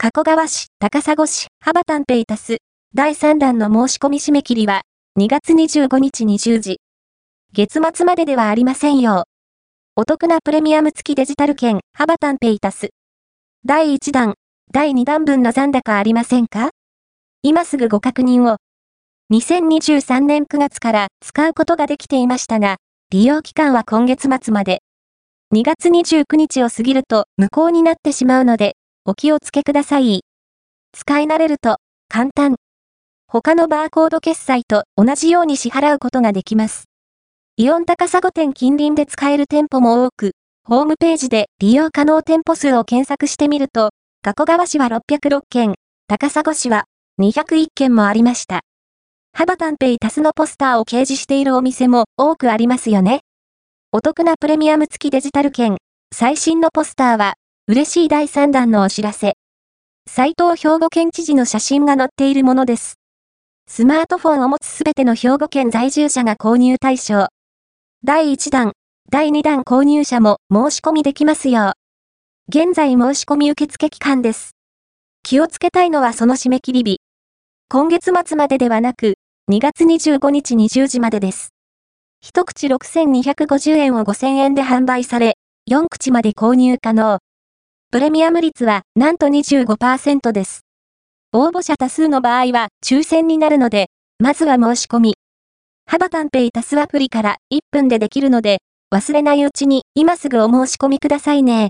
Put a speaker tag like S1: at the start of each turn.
S1: 加古川市、高砂市、幅丹ペイタス、第3弾の申し込み締め切りは、2月25日20時。月末までではありませんよ。お得なプレミアム付きデジタル券、幅丹ペイタス。第1弾、第2弾分の残高ありませんか？今すぐご確認を。2023年9月から使うことができていましたが、利用期間は今月末まで。2月29日を過ぎると無効になってしまうので、お気をつけください。使い慣れると、簡単。他のバーコード決済と同じように支払うことができます。イオン高砂店近隣で使える店舗も多く、ホームページで利用可能店舗数を検索してみると、加古川市は606件、高砂市は201件もありました。ハバタンペイタスのポスターを掲示しているお店も多くありますよね。お得なプレミアム付きデジタル券、最新のポスターは、嬉しい第3弾のお知らせ。斉藤兵庫県知事の写真が載っているものです。スマートフォンを持つすべての兵庫県在住者が購入対象。第1弾、第2弾購入者も申し込みできますよう現在申し込み受付期間です。気をつけたいのはその締め切り日。今月末までではなく、2月25日20時までです。一口6250円を5000円で販売され、4口まで購入可能。プレミアム率はなんと25%です。応募者多数の場合は抽選になるので、まずは申し込み。ハバタンペイタスアプリから1分でできるので、忘れないうちに今すぐお申し込みくださいね。